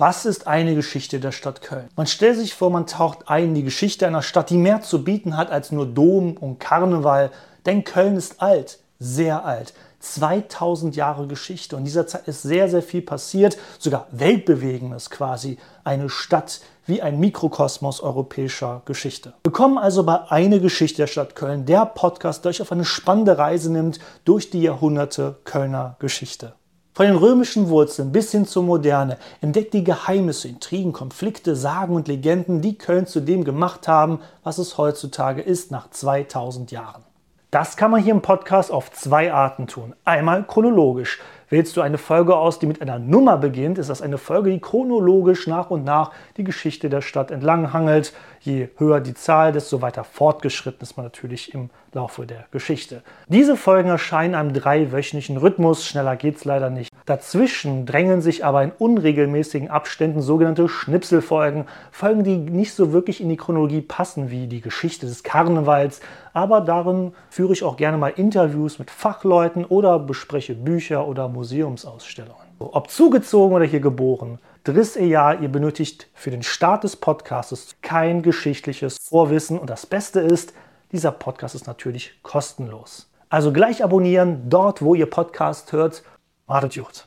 Was ist eine Geschichte der Stadt Köln? Man stellt sich vor, man taucht ein in die Geschichte einer Stadt, die mehr zu bieten hat als nur Dom und Karneval. Denn Köln ist alt, sehr alt. 2000 Jahre Geschichte. Und in dieser Zeit ist sehr, sehr viel passiert, sogar weltbewegendes quasi. Eine Stadt wie ein Mikrokosmos europäischer Geschichte. Willkommen also bei Eine Geschichte der Stadt Köln, der Podcast, der euch auf eine spannende Reise nimmt durch die Jahrhunderte Kölner Geschichte. Von den römischen Wurzeln bis hin zur Moderne entdeckt die Geheimnisse, Intrigen, Konflikte, Sagen und Legenden, die Köln zu dem gemacht haben, was es heutzutage ist nach 2000 Jahren. Das kann man hier im Podcast auf zwei Arten tun. Einmal chronologisch. Wählst du eine Folge aus, die mit einer Nummer beginnt, ist das eine Folge, die chronologisch nach und nach die Geschichte der Stadt entlang hangelt. Je höher die Zahl, desto weiter fortgeschritten ist man natürlich im Laufe der Geschichte. Diese Folgen erscheinen einem dreiwöchentlichen Rhythmus, schneller geht's leider nicht. Dazwischen drängen sich aber in unregelmäßigen Abständen sogenannte Schnipselfolgen, Folgen, die nicht so wirklich in die Chronologie passen wie die Geschichte des Karnevals, aber darin führe ich auch gerne mal Interviews mit Fachleuten oder bespreche Bücher oder Museumsausstellungen. Ob zugezogen oder hier geboren, drittes Jahr, ihr benötigt für den Start des Podcasts kein geschichtliches Vorwissen und das Beste ist, dieser Podcast ist natürlich kostenlos. Also gleich abonnieren, dort wo ihr Podcast hört. attitude